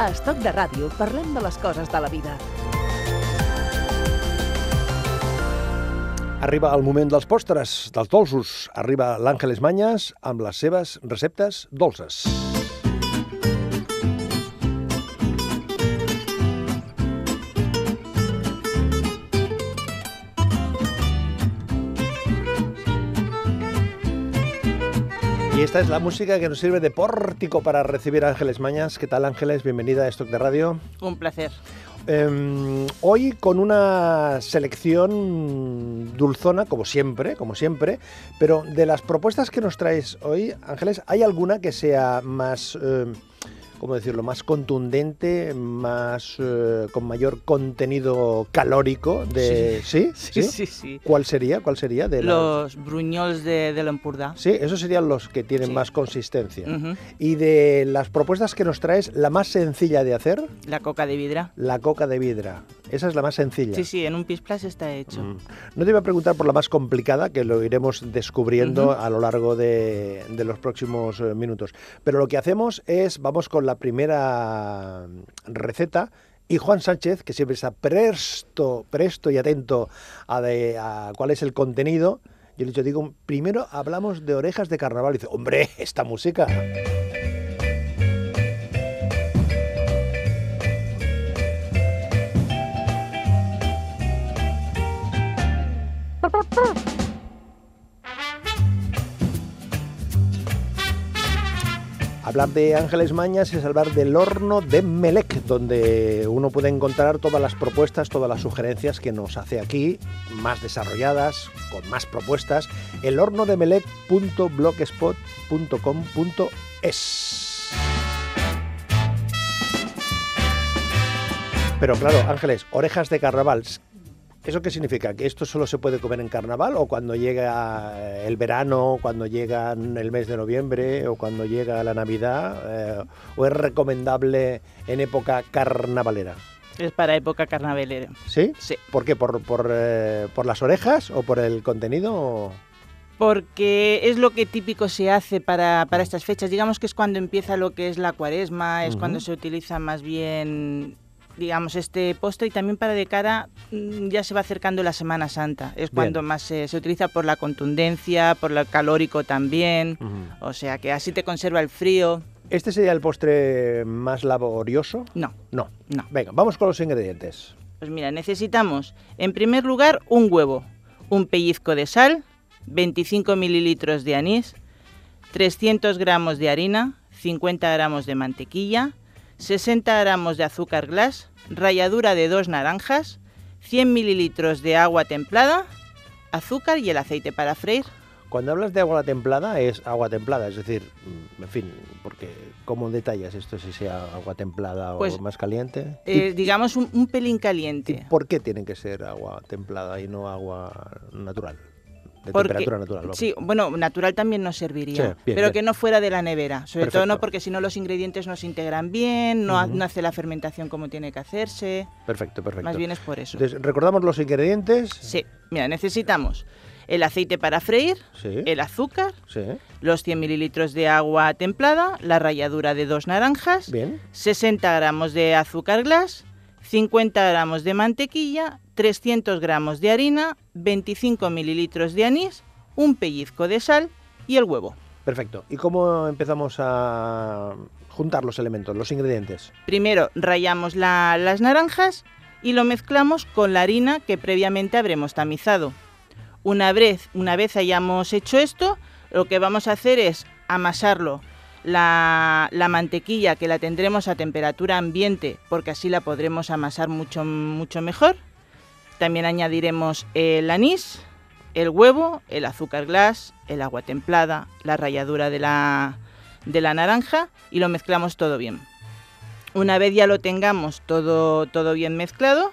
A Estoc de Ràdio parlem de les coses de la vida. Arriba el moment dels postres, dels dolços. Arriba l'Àngeles Manyes amb les seves receptes dolces. Esta es la música que nos sirve de pórtico para recibir a Ángeles Mañas. ¿Qué tal Ángeles? Bienvenida a Stock de Radio. Un placer. Eh, hoy con una selección dulzona, como siempre, como siempre, pero de las propuestas que nos traes hoy, Ángeles, ¿hay alguna que sea más... Eh, ¿cómo decirlo?, más contundente, más eh, con mayor contenido calórico de... ¿Sí? Sí, sí, sí. ¿Cuál sería? ¿Cuál sería? De los la... bruñols de, de l'Empordà. Sí, esos serían los que tienen Sí. más consistencia. Y de las propuestas que nos traes, la más sencilla de hacer, La coca de vidra. la coca de vidra. Esa es la más sencilla. Sí, sí, en un pisplas está hecho. Mm. No te iba a preguntar por la más complicada, que lo iremos descubriendo a lo largo de, de los próximos eh, minutos. Pero lo que hacemos es, vamos con la primera receta. Y Juan Sánchez, que siempre está presto, presto y atento a, de- a cuál es el contenido, yo le he dicho, digo, primero hablamos de orejas de carnaval. Y dice, hombre, esta música. Hablar de Ángeles Mañas es hablar del horno de Melec, donde uno puede encontrar todas las propuestas, todas las sugerencias que nos hace aquí, más desarrolladas, con más propuestas. El horno de melec.blogspot.com.es. Pero claro, Ángeles, orejas de carnaval. ¿Eso qué significa? ¿Que esto solo se puede comer en carnaval o cuando llega el verano, cuando llega el mes de noviembre o cuando llega la Navidad? eh, ¿O es recomendable en época carnavalera? Es para época carnavalera. ¿Sí? Sí. ¿Por qué? ¿Por, por, eh, por las orejas o por el contenido? o- Porque es lo que típico se hace para, para estas fechas. Digamos que es cuando empieza lo que es la cuaresma, es cuando se utiliza más bien, digamos, este postre y también para de cara, mm, ya se va acercando la Semana Santa. Es Bien. cuando más se, se utiliza por la contundencia, por lo calórico también. O sea que así te conserva el frío. ¿Este sería el postre más laborioso? No, No. no. Venga, vamos con los ingredientes. Pues mira, necesitamos en primer lugar un huevo, un pellizco de sal, 25 mililitros de anís, 300 gramos de harina, 50 gramos de mantequilla, 60 gramos de azúcar glass, ralladura de dos naranjas, 100 mililitros de agua templada, azúcar y el aceite para freír. Cuando hablas de agua templada, es agua templada, es decir, mm, en fin, porque ¿cómo detallas esto si sea agua templada Pues, o más caliente? Eh, digamos un, un pelín ¿Y caliente. por qué tiene que ser agua templada y no agua natural? De Porque- temperatura natural. vamos. Sí, bueno, natural también nos serviría, Sí, bien, pero bien. que no fuera de la nevera. Sobre todo no porque si no los ingredientes no se integran bien, no, hace la fermentación como tiene que hacerse. Perfecto, perfecto. Más bien es por eso. Entonces, recordamos los ingredientes. Sí, mira, necesitamos el aceite para freír, Sí. el azúcar, sí. los 100 mililitros de agua templada, la ralladura de dos naranjas, Bien. 60 gramos de azúcar glass, 50 gramos de mantequilla, 300 gramos de harina, 25 mililitros de anís, un pellizco de sal y el huevo. Perfecto. ¿Y cómo empezamos a juntar los elementos, los ingredientes? Primero rallamos la- las naranjas y lo mezclamos con la harina que previamente habremos tamizado. Una vez, una vez hayamos hecho esto, lo que vamos a hacer es amasarlo. La, la mantequilla que la tendremos a temperatura ambiente porque así la podremos amasar mucho, mucho mejor. También añadiremos el anís, el huevo, el azúcar glass, el agua templada, la ralladura de la, de la naranja y lo mezclamos todo bien. Una vez ya lo tengamos todo, todo bien mezclado,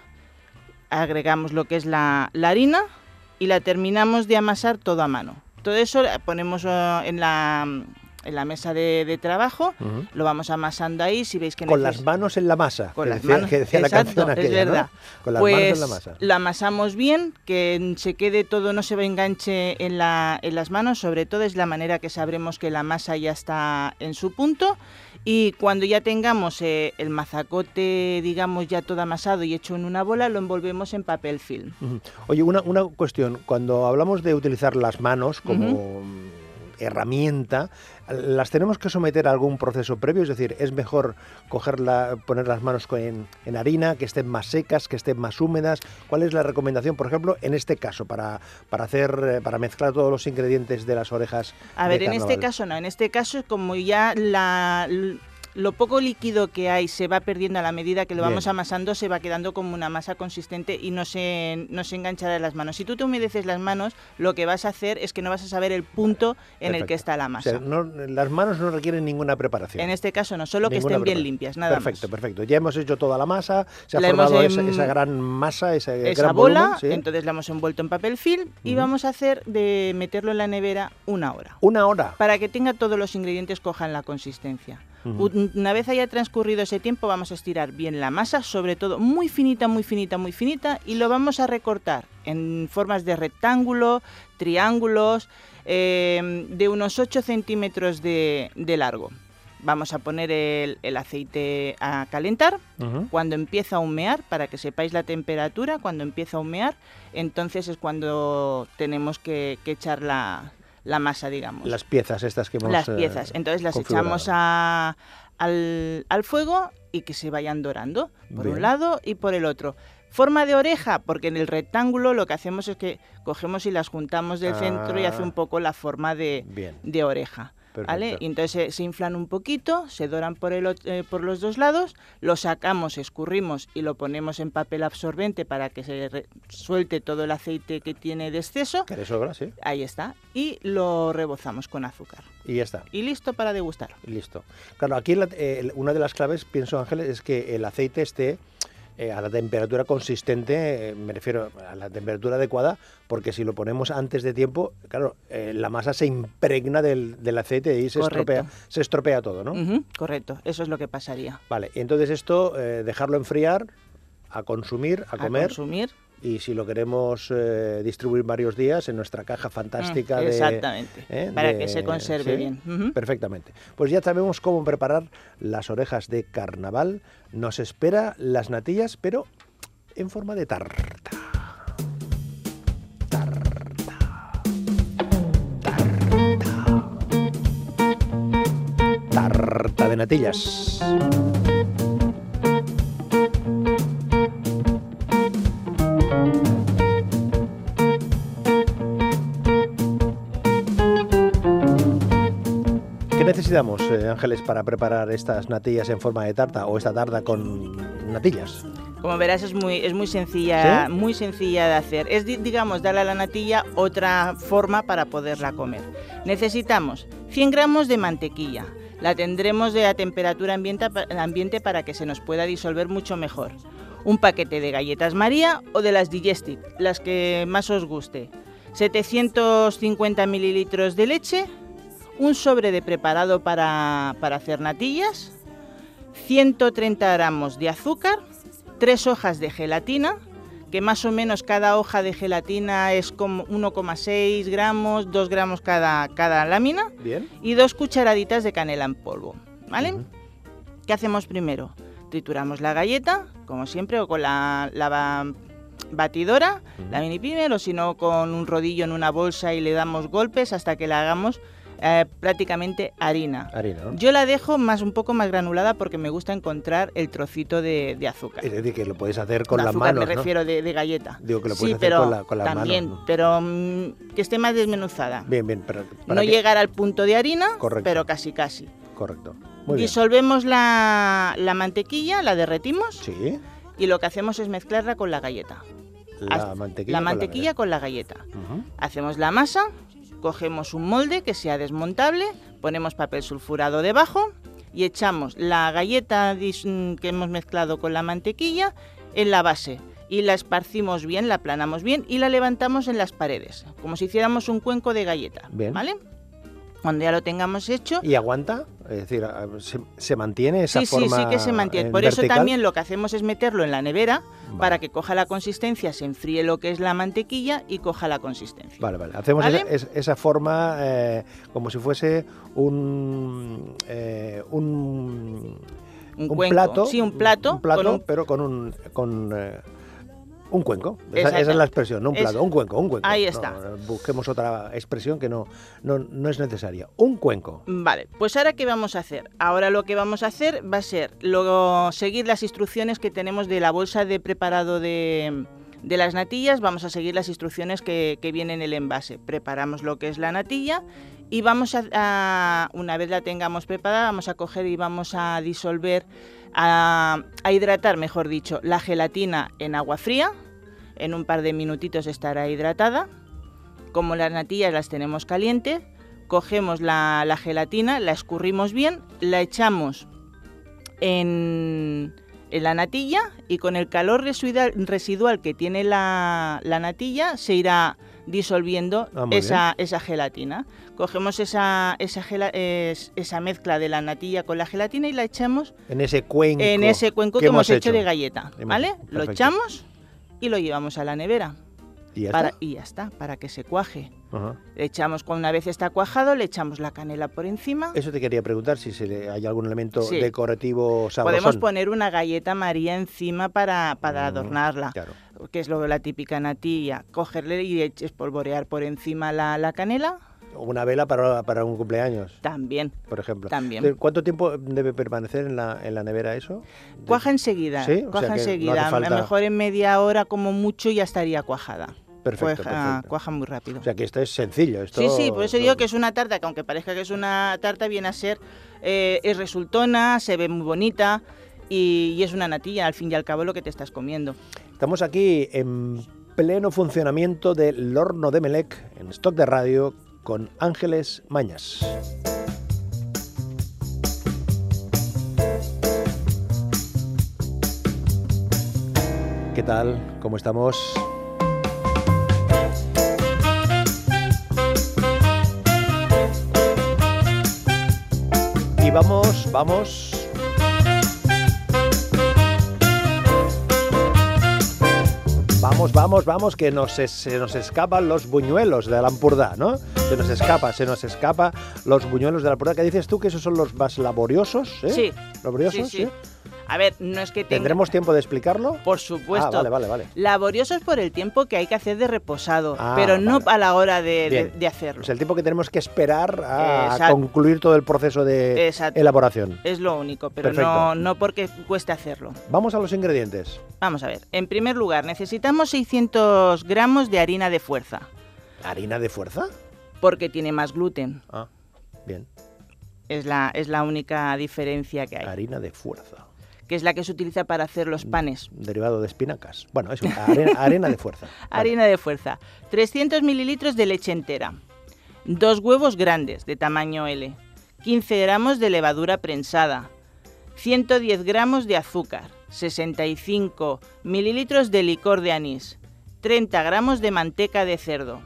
agregamos lo que es la, la harina y la terminamos de amasar todo a mano. Todo eso ponemos eh, en la, en la mesa de, de trabajo, lo vamos amasando ahí, si veis que Con neces- las manos en la masa. con que las decía, manos, que decía la canción aquella, es verdad. ¿no? Con las pues manos en la masa. lo amasamos bien, que se quede todo, no se va enganche en, la, en las manos, sobre todo es la manera que sabremos que la masa ya está en su punto. Y cuando ya tengamos eh, el mazacote, digamos, ya todo amasado y hecho en una bola, lo envolvemos en papel film. Oye, una, una cuestión. Cuando hablamos de utilizar las manos como herramienta, ¿las tenemos que someter a algún proceso previo? Es decir, ¿es mejor cogerla, poner las manos en, en harina, que estén más secas, que estén más húmedas? ¿Cuál es la recomendación, por ejemplo, en este caso, para, para hacer, eh, para mezclar todos los ingredientes de las orejas? A de ver, en este caso no, en este caso como ya la, lo poco líquido que hay se va perdiendo a la medida que lo Bien. vamos amasando, se va quedando como una masa consistente y no se, no se enganchará en las manos. Si tú te humedeces las manos, lo que vas a hacer es que no vas a saber el punto en el Perfecto. que está la O masa. sea, no- las manos no requieren ninguna preparación. En este caso no, solo que estén bien limpias, nada perfecto, más. perfecto. Ya hemos hecho toda la masa, se ha La hemos formado esa, em- esa gran masa, Esa gran bola, volumen, ¿sí? entonces la hemos envuelto en papel film y vamos a hacer de meterlo en la nevera una hora. Una hora. para que tenga todos los ingredientes cojan la consistencia. Una vez haya transcurrido ese tiempo vamos a estirar bien la masa, sobre todo muy finita, muy finita, muy finita, y lo vamos a recortar en formas de rectángulo, triángulos, eh, de unos 8 centímetros de, de largo. Vamos a poner el, el aceite a calentar. Cuando empieza a humear, para que sepáis la temperatura, cuando empieza a humear, entonces es cuando tenemos que, que echar la, la masa, digamos Las piezas estas que hemos las eh, piezas. Entonces las echamos a- al, al fuego y que se vayan dorando por Bien. un lado y por el otro. Forma de oreja, porque en el rectángulo lo que hacemos es que cogemos y las juntamos del centro y hace Ah. un poco la forma de, de oreja. Y entonces se, se inflan un poquito, se doran por, el, eh, por los dos lados, lo sacamos, escurrimos y lo ponemos en papel absorbente para que se re- suelte todo el aceite que tiene de exceso. Que le sobra, sí. Ahí está. Y lo rebozamos con azúcar. Y ya está. Y listo para degustar. Listo. Claro, aquí la- eh, una de las claves, pienso Ángeles, es que el aceite esté eh, a la temperatura consistente, eh, me refiero a la temperatura adecuada, porque si lo ponemos antes de tiempo, claro, eh, la masa se impregna del, del aceite y se Correcto. estropea, se estropea todo, ¿no? Correcto, eso es lo que pasaría. Vale, entonces esto, dejarlo enfriar, a consumir, a A comer, consumir. Y si lo queremos eh, distribuir varios días en nuestra caja fantástica Mm, de... Exactamente. ¿eh? Para de- que se conserve ¿sí? bien. Perfectamente. Pues ya sabemos cómo preparar las orejas de carnaval. Nos espera las natillas, pero en forma de tarta. Tarta. Tarta. Tarta de natillas. Necesitamos, eh, Ángeles, para preparar estas natillas en forma de tarta o esta tarta con natillas? Como verás es muy, es muy sencilla, ¿Sí? muy sencilla de hacer. Es di- digamos darle a la natilla otra forma para poderla comer. Necesitamos 100 gramos de mantequilla. La tendremos de a temperatura ambiente para que se nos pueda disolver mucho mejor. Un paquete de galletas María o de las Digestive, las que más os guste. 750 mililitros de leche, un sobre de preparado para, para hacer natillas, 130 gramos de azúcar, tres hojas de gelatina, que más o menos cada hoja de gelatina es como 1,6 gramos, 2 gramos cada, cada lámina, Bien. y dos cucharaditas de canela en polvo. ¿Vale? ¿Qué hacemos primero? Trituramos la galleta, como siempre, o con la, la ba- batidora, la mini pimer, o si no, con un rodillo en una bolsa y le damos golpes hasta que la hagamos eh, prácticamente harina. Harina, ¿no? Yo la dejo más un poco más granulada porque me gusta encontrar el trocito de, de azúcar. Es decir, que lo puedes hacer con las azúcar manos, me ¿no? refiero de, de galleta. Digo que lo sí, puedes hacer pero con la- con las también, manos, ¿no? pero mm, que esté más desmenuzada. Bien, bien, pero No que- llegar al punto de harina, Correcto. pero casi casi. Correcto. Muy bien. Disolvemos la, la mantequilla, la derretimos Sí, y lo que hacemos es mezclarla con la galleta. la mantequilla. La con mantequilla con la galleta. Hacemos la masa, cogemos un molde que sea desmontable, ponemos papel sulfurado debajo y echamos la galleta mm, que hemos mezclado con la mantequilla en la base y la esparcimos bien, la aplanamos bien y la levantamos en las paredes, como si hiciéramos un cuenco de galleta, Bien. ¿vale? Cuando ya lo tengamos hecho, ¿Y aguanta? Es decir, ¿se, se mantiene esa sí, sí, forma sí que se mantiene. en Por eso también lo que hacemos es meterlo en la nevera Vale. para que coja la consistencia, se enfríe lo que es la mantequilla y coja la consistencia. Vale, vale. Hacemos ¿Vale? Esa, es- esa forma eh, como si fuese un, eh, un, Un un cuenco. plato. Sí, un plato. Un plato, con un- pero con un... Con, eh, un cuenco, esa, es la expresión, no un Es- plato, un cuenco, un cuenco. Ahí está. eh, busquemos otra expresión que no, no, no es necesaria. Un cuenco. Vale, pues ahora qué vamos a hacer? Ahora lo que vamos a hacer va a ser luego seguir las instrucciones que tenemos de la bolsa de preparado de, de las natillas, vamos a seguir las instrucciones que, que vienen en el envase. Preparamos lo que es la natilla y vamos a, una vez la tengamos preparada, vamos a coger y vamos a disolver, a, a hidratar, mejor dicho, la gelatina en agua fría. En un par de minutitos estará hidratada. Como las natillas las tenemos calientes, cogemos la, la gelatina, la escurrimos bien, la echamos en, en la natilla y con el calor residual, residual que tiene la, la natilla se irá disolviendo Ah, esa, esa gelatina. Cogemos esa, esa, es- esa mezcla de la natilla con la gelatina y la echamos En ese cuenco. en ese cuenco que, hemos hecho, de galleta. ¿Vale? Lo echamos y lo llevamos a la nevera. Y ya para, está. y ya está, para que se cuaje. Ajá. Le echamos, cuando una vez está cuajado, le echamos la canela por encima. Eso te quería preguntar, si se le- hay algún elemento Sí. decorativo sabrosón. Podemos poner una galleta María encima para, para Mm, adornarla, Claro. que es lo la típica natilla. Cogerle y espolvorear por encima la, la canela, O Una vela para, para un cumpleaños, también. por ejemplo. También. Entonces, ¿Cuánto tiempo debe permanecer en la, en la nevera eso? Cuaja enseguida, Sí, o sea cuaja no hace enseguida. A falta- lo mejor en media hora como mucho ya estaría cuajada. Perfecto, cuaja, perfecto. cuaja muy rápido. O sea que esto es sencillo. Esto, Sí, sí, por eso digo que es una tarta que aunque parezca que es una tarta, viene a ser, eh, es resultona, se ve muy bonita y, y es una natilla, al fin y al cabo lo que te estás comiendo. Estamos aquí en pleno funcionamiento del horno de Melec, en stock de radio, con Ángeles Mañas. ¿Qué tal? ¿Cómo estamos? Y vamos, vamos. Vamos, vamos, vamos, que nos, se nos escapan los buñuelos de la Ampurdá, ¿no? Se nos escapa, se nos escapa los buñuelos de la Ampurdá. ¿Qué dices tú que esos son los más laboriosos? ¿eh? Sí, ¿Laboriosos? sí, sí. A ver, no es que tenga... ¿Tendremos tiempo de explicarlo? Por supuesto. Ah, vale, vale, vale. Laboriosos por el tiempo que hay que hacer de reposado, Ah, pero no vale. a la hora de, de- Bien. de hacerlo. O sea, el tiempo que tenemos que esperar a Exacto. concluir todo el proceso de Exacto. elaboración. Es lo único, pero no, no porque cueste hacerlo. Vamos a los ingredientes. Vamos a ver. En primer lugar, necesitamos 600 gramos de harina de fuerza, ¿Harina de fuerza? porque tiene más gluten. Ah, bien. Es la, es la única diferencia que hay. Harina de fuerza. Que es la que se utiliza para hacer los panes. Derivado de espinacas. Bueno, eso, arena, arena de fuerza. Vale. Harina de fuerza. 300 mililitros de leche entera. Dos huevos grandes de tamaño L. 15 gramos de levadura prensada. 110 gramos de azúcar. 65 mililitros de licor de anís. 30 gramos de manteca de cerdo.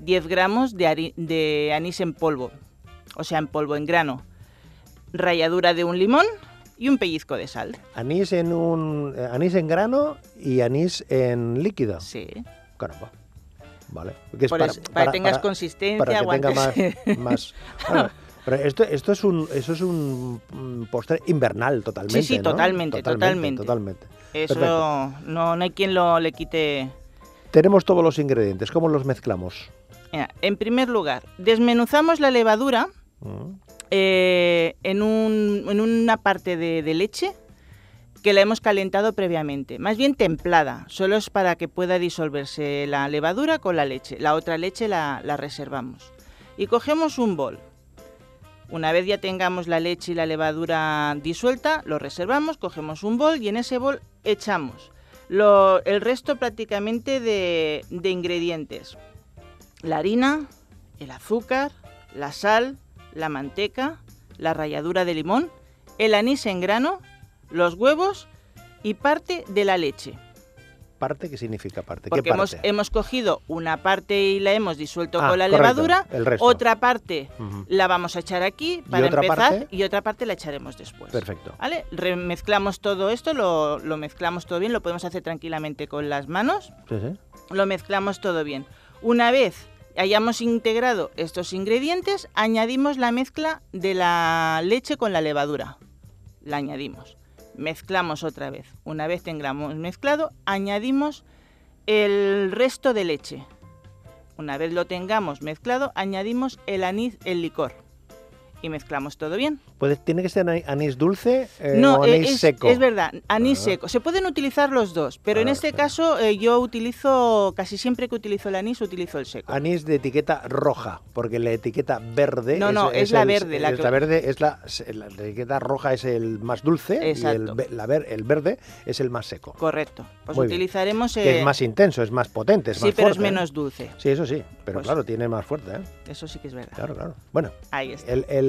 10 gramos de anís en polvo. O sea, en polvo, en grano. Ralladura de un limón y un pellizco de sal. Anís en un eh, anís en grano y anís en líquido. Sí. Caramba. Vale. Que es Por eso, para, que tengas consistencia, para que tenga más, más- pero esto, esto es un eso es un mm, postre invernal totalmente. Sí, sí, ¿no? totalmente, totalmente. totalmente. Eso Perfecto. no, no hay quien lo le quite. Tenemos todos los ingredientes. ¿Cómo los mezclamos? Mira, en primer lugar, desmenuzamos la levadura Mm, eh, en, un- en una parte de, leche que la hemos calentado previamente, más bien templada, solo es para que pueda disolverse la levadura con la leche. La otra leche la, la reservamos. Y cogemos un bol. Una vez ya tengamos la leche y la levadura disuelta, lo reservamos, cogemos un bol y en ese bol echamos el resto prácticamente de, de ingredientes. La harina, el azúcar, la sal, la manteca, la ralladura de limón, el anís en grano, los huevos y parte de la leche. ¿Parte qué significa parte? Porque ¿Qué hemos, parte? hemos cogido una parte y la hemos disuelto Ah, con la correcto, levadura, el resto. otra parte la vamos a echar aquí para empezar parte? y otra parte la echaremos después. Perfecto. ¿Vale? Remezclamos todo esto, lo, lo mezclamos todo bien, lo podemos hacer tranquilamente con las manos, Sí, sí. lo mezclamos todo bien. Una vez hayamos integrado estos ingredientes, añadimos la mezcla de la leche con la levadura. La añadimos. Mezclamos otra vez. Una vez tengamos mezclado, añadimos el resto de leche. Una vez lo tengamos mezclado, añadimos el anís, el licor. Y mezclamos todo bien. Puede- ¿Tiene que ser anís dulce eh, No, o eh, anís es, seco? es verdad, anís Ah. seco. Se pueden utilizar los dos, pero en Ah, este caso eh, yo utilizo, casi siempre que utilizo el anís, utilizo el seco. Anís de etiqueta roja, porque la etiqueta verde. No, no, es la el- verde, la es que- la verde es la, la etiqueta roja es el más dulce y el, la el verde es el más seco. Correcto. Pues Muy bien. utilizaremos... Que eh, es más intenso, es más potente, es sí, más pero fuerte. es ¿eh? menos dulce. Sí, eso sí, pero Pues- claro, tiene más fuerte, ¿eh? Eso sí que es verdad. Claro, claro. Bueno, Ahí está. el, el-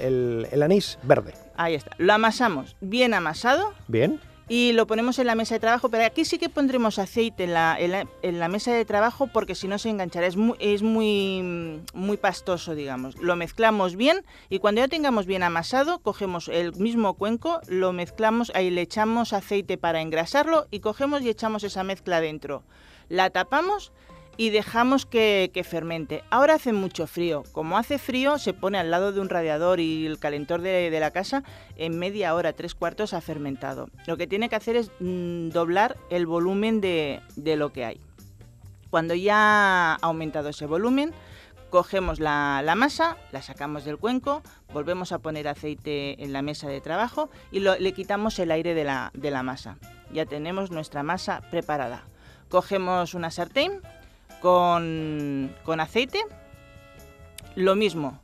el- el anís verde. Ahí está. Lo amasamos bien amasado Bien. y lo ponemos en la mesa de trabajo, pero aquí sí que pondremos aceite en la, en la, en la mesa de trabajo porque si no se enganchará. Es muy, es muy, muy pastoso, digamos. Lo mezclamos bien y cuando ya tengamos bien amasado, cogemos el mismo cuenco, lo mezclamos, ahí le echamos aceite para engrasarlo y cogemos y echamos esa mezcla dentro. La tapamos y dejamos que, fermente. Ahora hace mucho frío. Como hace frío, se pone al lado de un radiador y el calentor de, la casa en media hora, tres cuartos ha fermentado. Lo que tiene que hacer es mm, doblar el volumen de, lo que hay. Cuando ya ha aumentado ese volumen, cogemos la, masa, la sacamos del cuenco, volvemos a poner aceite en la mesa de trabajo y le quitamos el aire de la masa. Ya tenemos nuestra masa preparada. Cogemos una sartén con, con aceite, lo mismo.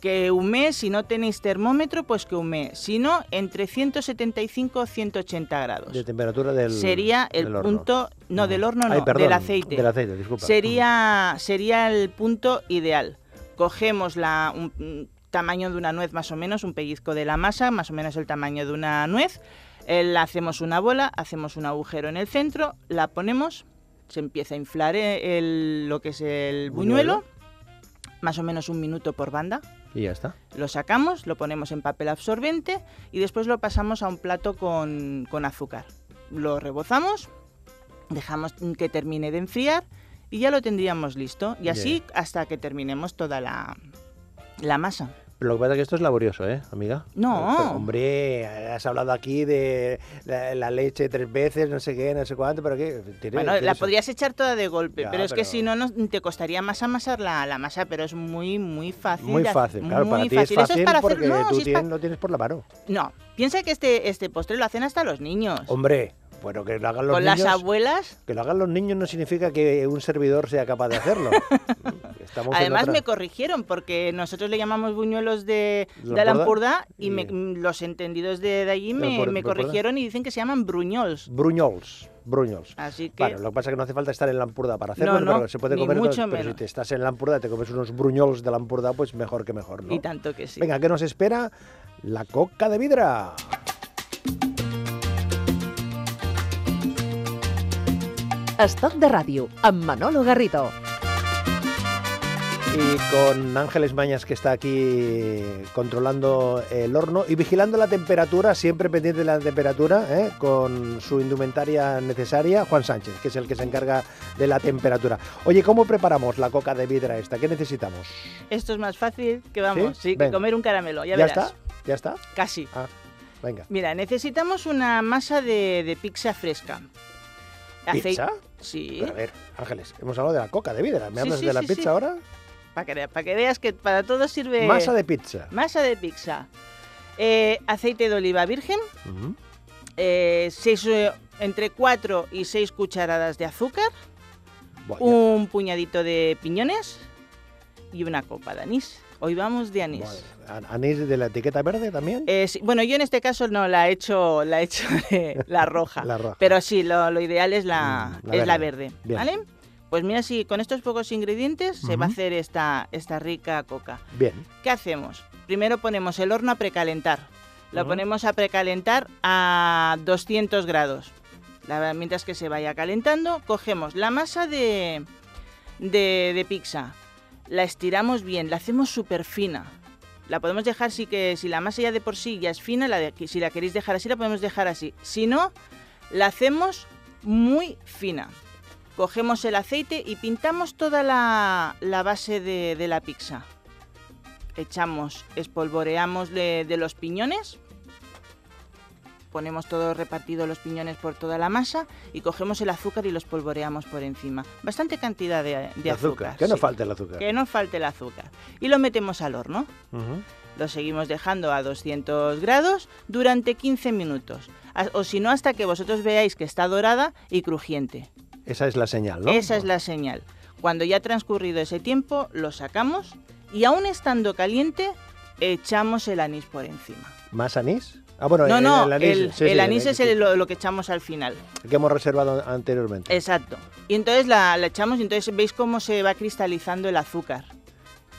Que humee, si no tenéis termómetro, pues que humee. Si no, entre 175 y 180 grados. De temperatura del. Sería el del horno. punto, no, del horno Ay, no, perdón, del aceite. Del aceite, disculpa. Sería, sería el punto ideal. Cogemos la, un, un tamaño de una nuez más o menos, un pellizco de la masa, más o menos el tamaño de una nuez. eh, la hacemos una bola, hacemos un agujero en el centro, la ponemos, se empieza a inflar eh, el- lo que es el Buñuelo. buñuelo, más o menos un minuto por banda. Y ya está. Lo sacamos, lo ponemos en papel absorbente y después lo pasamos a un plato con, con azúcar. Lo rebozamos, dejamos que termine de enfriar y ya lo tendríamos listo. Y así hasta que terminemos toda la, la masa. Lo que pasa es que esto es laborioso, ¿eh, amiga? No. Pero, hombre, has hablado aquí de la, la leche tres veces, no sé qué, no sé cuánto, pero qué. Tiene- Bueno, tiene la podrías echar toda de golpe, Ya, pero es que si no, nos- te costaría más amasar la, la masa, pero es muy, muy fácil. Muy hacer, fácil, claro, para muy ti es fácil para hacer- porque no, tú si es pa- tienes- lo tienes por la mano. No, piensa que este, este postre lo hacen hasta los niños. Hombre, bueno, que lo hagan los Con niños. las abuelas. Que lo hagan los niños no significa que un servidor sea capaz de hacerlo. Estamos Además me corrigieron porque nosotros le llamamos buñuelos de, ¿De? Lampurdá y Y- me- los entendidos de, de allí ¿De me, corrigieron y dicen que se llaman bruñols. Bruñols. Bruñols. Así que Vale, lo que pasa es que no hace falta estar en Lampurda para hacerlo, No, no, pero se puede comer. mucho pero si te estás en Lampurda, te comes unos bruñols de Lampurda, pues mejor que mejor, ¿no? y tanto que sí. Venga, ¿qué nos espera? La coca de vidra. Estoc de ràdio, amb Manolo Garrido. Y con Ángeles Mañas, que está aquí controlando el horno y vigilando la temperatura, siempre pendiente de la temperatura, ¿eh? con su indumentaria necesaria, Juan Sánchez, que es el que se encarga de la temperatura. Oye, ¿cómo preparamos la coca de vidra esta? ¿Qué necesitamos? Esto es más fácil que vamos, ¿Sí? sí, que comer un caramelo, ya, ¿Ya verás. está? ¿Ya está? Casi. Ah, venga. Mira, necesitamos una masa de, de pizza fresca. Acei- ¿Pizza? Sí, Pero a ver, Ángeles, hemos hablado de la coca de vidra. ¿Me Sí, hablas sí, de la pizza sí. ahora? Para que, que veas que para todo sirve... Masa de pizza. Masa de pizza. Eh, aceite de oliva virgen, eh, seis, eh, entre 4 y 6 cucharadas de azúcar, un puñadito de piñones y una copa de anís. Hoy vamos de anís. ¿Anís de la etiqueta verde también? Eh, sí, bueno, yo en este caso no la he hecho, la he hecho de la roja. La roja. Pero sí, lo, lo ideal es la, Mm, la es la verde. verde. Bien. ¿Vale? Pues mira, si con estos pocos ingredientes se va a hacer esta, esta rica coca. Bien. ¿Qué hacemos? Primero ponemos el horno a precalentar. Lo ponemos a precalentar a 200 grados. La- mientras que se vaya calentando, cogemos la masa de, de, de pizza, la estiramos bien, la hacemos súper fina. La podemos dejar si que si la masa ya de por sí ya es fina, la de- si la queréis dejar así, la podemos dejar así. Si no, la hacemos muy fina. Cogemos el aceite y pintamos toda la, la base de, de la pizza. Echamos, espolvoreamos de, de los piñones. Ponemos todo repartido los piñones por toda la masa y cogemos el azúcar y los polvoreamos por encima. Bastante cantidad de, azúcar. Que no sí. falte el azúcar. Que no falte el azúcar. Y lo metemos al horno. Lo seguimos dejando a 200 grados durante 15 minutos. O si no, hasta que vosotros veáis que está dorada y crujiente. Esa es la señal, ¿no? Esa es la señal. Cuando ya ha transcurrido ese tiempo, lo sacamos y aún estando caliente, echamos el anís por encima. ¿Más anís? Ah, bueno, no, el, no, el el, anís, sí, el sí, anís es sí, el- lo, lo que echamos al final. que hemos reservado anteriormente. Exacto. Y entonces la, la echamos y entonces veis cómo se va cristalizando el azúcar.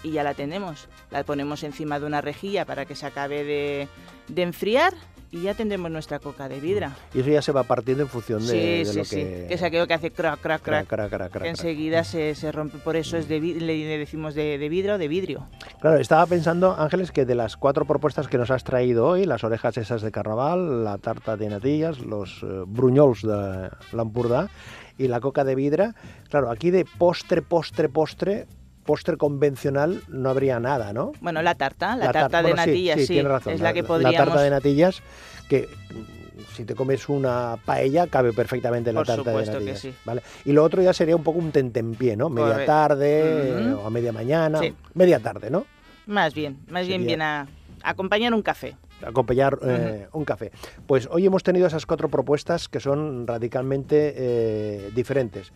Y ya la tenemos. La ponemos encima de una rejilla para que se acabe de, de enfriar y ya tendremos nuestra coca de vidra. Y eso ya se va partiendo en función de, sí, de sí, lo sí. que... Es aquello que hace crack, crack, Crac, crack. enseguida se, se rompe. Por eso es de, vi- le, decimos de, de vidrio o de vidrio. Claro, estaba pensando, Ángeles, que de las cuatro propuestas que nos has traído hoy, las orejas esas de carnaval, la tarta de natillas, los eh, bruñols de l'Empordà y la coca de vidra, claro, aquí de postre, postre, postre, postre convencional no habría nada, ¿no? Bueno, la tarta, la, tar- tarta de bueno, sí, natillas, sí, tienes razón, es la, que La podríamos... tarta de natillas, que mm, si te comes una paella, cabe perfectamente en la Por tarta de que natillas. sí. ¿vale? Y lo otro ya sería un poco un tentempié, ¿no? Media Correcto. tarde o a media mañana. Sí. Media tarde, ¿no? Más bien, más bien Sería- bien a acompañar un café. acompañar eh, un café. Pues hoy hemos tenido esas cuatro propuestas que son radicalmente eh, diferentes.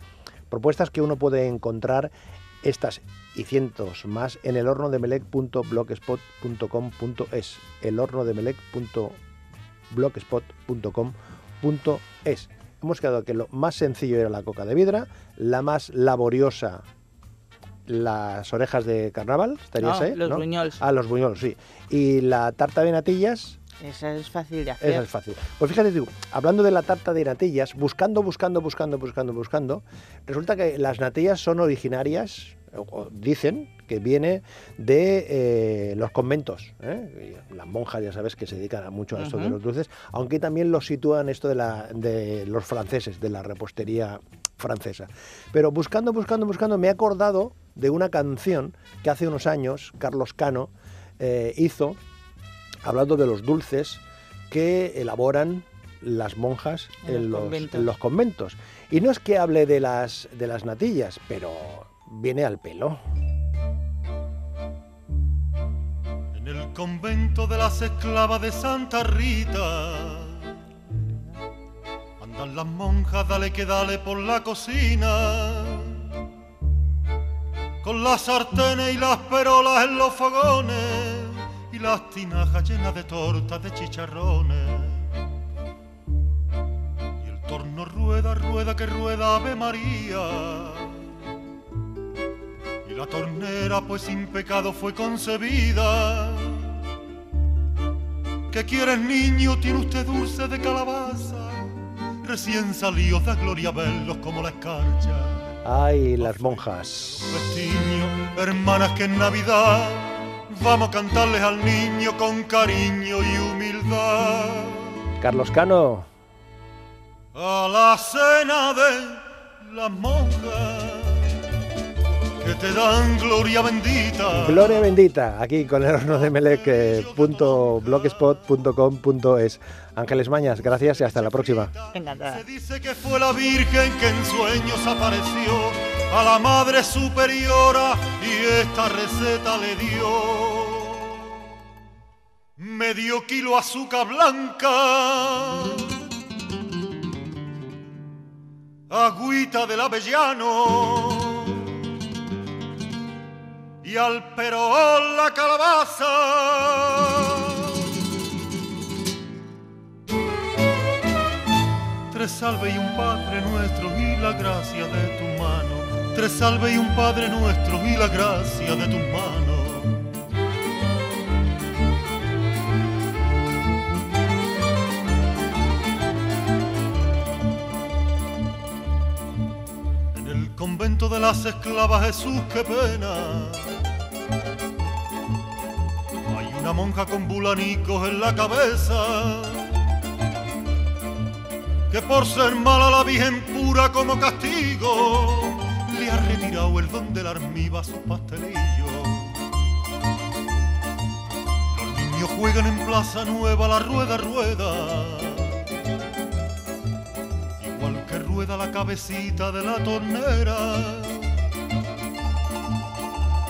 Propuestas que uno puede encontrar estas y cientos más en el horno de melec.blogspot.com.es. El horno de melec.blogspot.com.es. Hemos quedado que lo más sencillo era la coca de vidra, la más laboriosa las orejas de carnaval, estaría No, ahí, los ¿no? buñols. Ah, los buñols, sí. Y la tarta de natillas, Esa es fácil de hacer. esa es fácil. Pues fíjate tú, hablando de la tarta de natillas, buscando, buscando, buscando, buscando, buscando, resulta que las natillas son originarias, o- dicen que viene de eh, los conventos. ¿eh? Las monjas, ya sabes, que se dedican mucho a esto de los dulces, aunque también lo sitúan esto de, la, de los franceses, de la repostería francesa. Pero buscando, buscando, buscando, me he acordado de una canción que hace unos años Carlos Cano eh, hizo hablando de los dulces que elaboran las monjas En en, los los, conventos. en los conventos. Y no es que hable de las, de las natillas, pero viene al pelo. En el convento de las esclavas de Santa Rita andan las monjas, dale que dale por la cocina, con las sartenes y las perolas en los fogones las tinajas llenas de tortas de chicharrones. Y el torno rueda, rueda que rueda Ave María. Y la tornera pues sin pecado fue concebida. ¿Qué quieres niño? Tiene usted dulce de calabaza. Recién salidos da gloria verlos como la escarcha. Ay, las monjas. Vestiño, hermanas que en Navidad vamos a cantarles al niño con cariño y humildad. Carlos Cano, A la cena de las monjas que te dan gloria bendita. gloria bendita, aquí con el horno de Melec, eh, punto blogspot.com.es. Ángeles Mañas, gracias y hasta la próxima. Encantada. Se dice que fue la Virgen que en sueños apareció a la Madre Superiora y esta receta le dio. Medio kilo azúcar blanca, agüita del avellano y al perol la calabaza. Tres salve y un Padre nuestro y la gracia de tu mano. Tres salve y un Padre nuestro y la gracia de tu mano. En el convento de las esclavas Jesús, qué pena una monja con bulanicos en la cabeza, que por ser mala la Virgen pura como castigo, le ha retirado el don del armiva a sus pastelillos. Los niños juegan en Plaza Nueva la rueda rueda igual que rueda la cabecita de la tornera.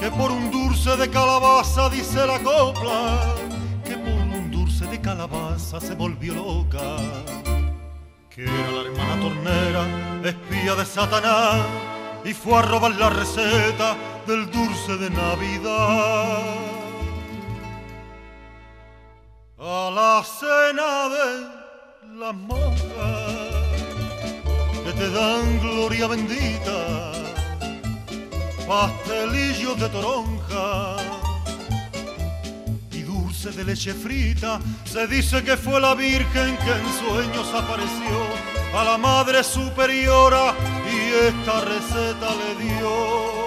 Que por un dulce de calabaza dice la copla, que por un dulce de calabaza se volvió loca. Que era la hermana tornera, espía de Satanás, y fue a robar la receta del dulce de Navidad. A la cena de las monjas que te dan gloria bendita, pastelillos de toronja y dulce de leche frita. Se dice que fue la Virgen que en sueños apareció a la Madre Superiora y esta receta le dio.